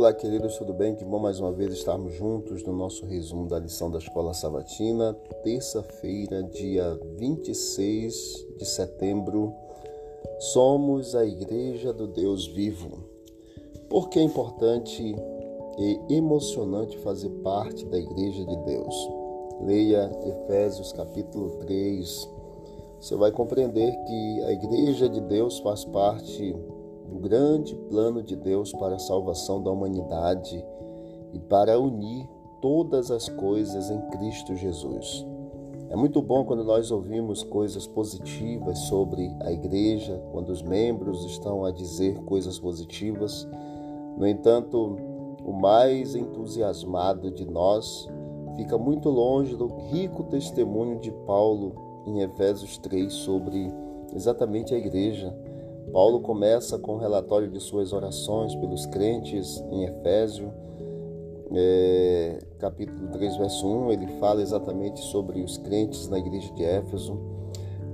Olá, queridos, tudo bem? Que bom mais uma vez estarmos juntos no nosso resumo da lição da Escola Sabatina, terça-feira, dia 26 de setembro. Somos a Igreja do Deus Vivo. Por que é importante e emocionante fazer parte da Igreja de Deus? Leia Efésios capítulo 3. Você vai compreender que a Igreja de Deus faz parte do grande plano de Deus para a salvação da humanidade e para unir todas as coisas em Cristo Jesus. É muito bom quando nós ouvimos coisas positivas sobre a igreja, quando os membros estão a dizer coisas positivas. No entanto, o mais entusiasmado de nós fica muito longe do rico testemunho de Paulo em Efésios 3 sobre exatamente a igreja Paulo começa com o um relatório de suas orações pelos crentes em Efésio, é, capítulo 3, verso 1. Ele fala exatamente sobre os crentes na igreja de Éfeso,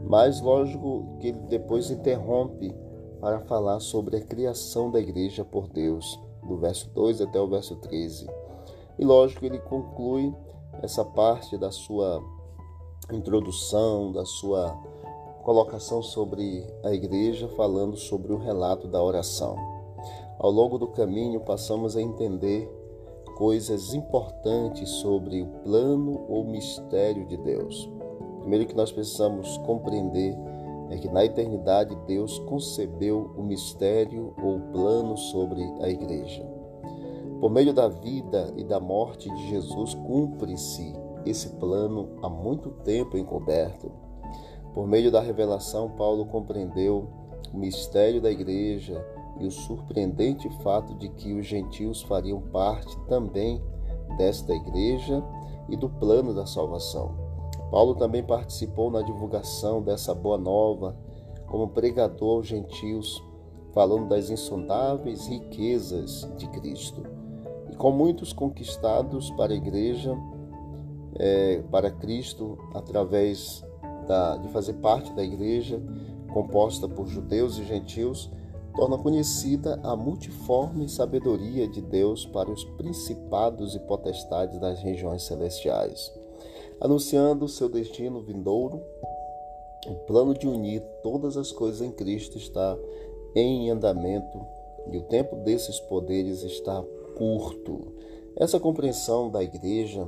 mas lógico que ele depois interrompe para falar sobre a criação da igreja por Deus, do verso 2 até o verso 13. E lógico, ele conclui essa parte da sua introdução, da sua colocação sobre a igreja, falando sobre o relato da oração. Ao longo do caminho, passamos a entender coisas importantes sobre o plano ou mistério de Deus. Primeiro que nós precisamos compreender é que na eternidade Deus concebeu o mistério ou plano sobre a igreja. Por meio da vida e da morte de Jesus, cumpre-se esse plano há muito tempo encoberto. Por meio da revelação, Paulo compreendeu o mistério da igreja e o surpreendente fato de que os gentios fariam parte também desta igreja e do plano da salvação. Paulo também participou na divulgação dessa boa nova como pregador aos gentios, falando das insondáveis riquezas de Cristo. E com muitos conquistados para a igreja, é, para Cristo, através da, de fazer parte da igreja, composta por judeus e gentios, torna conhecida a multiforme sabedoria de Deus para os principados e potestades das regiões celestiais. Anunciando seu destino vindouro, o plano de unir todas as coisas em Cristo está em andamento e o tempo desses poderes está curto. Essa compreensão da igreja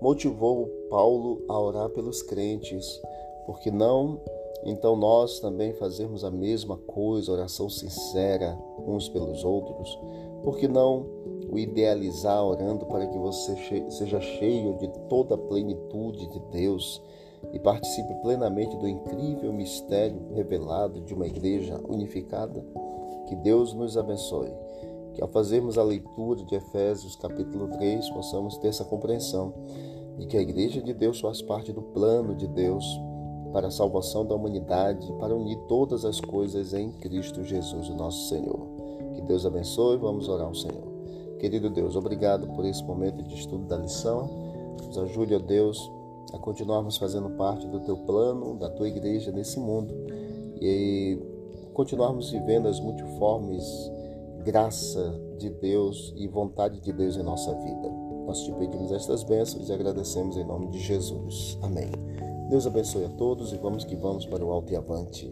motivou Paulo a orar pelos crentes, porque não então nós também fazemos a mesma coisa, oração sincera uns pelos outros? Por que não o idealizar orando para que você seja cheio de toda a plenitude de Deus e participe plenamente do incrível mistério revelado de uma igreja unificada? Que Deus nos abençoe. Que ao fazermos a leitura de Efésios capítulo 3, possamos ter essa compreensão de que a igreja de Deus faz parte do plano de Deus para a salvação da humanidade, para unir todas as coisas em Cristo Jesus, o nosso Senhor. Que Deus abençoe, vamos orar ao Senhor. Querido Deus, obrigado por esse momento de estudo da lição. Nos ajude, ó Deus, a continuarmos fazendo parte do teu plano, da tua igreja nesse mundo e continuarmos vivendo as multiformes graça de Deus e vontade de Deus em nossa vida. Nós te pedimos estas bênçãos e agradecemos em nome de Jesus. Amém. Deus abençoe a todos e vamos que vamos para o alto e avante.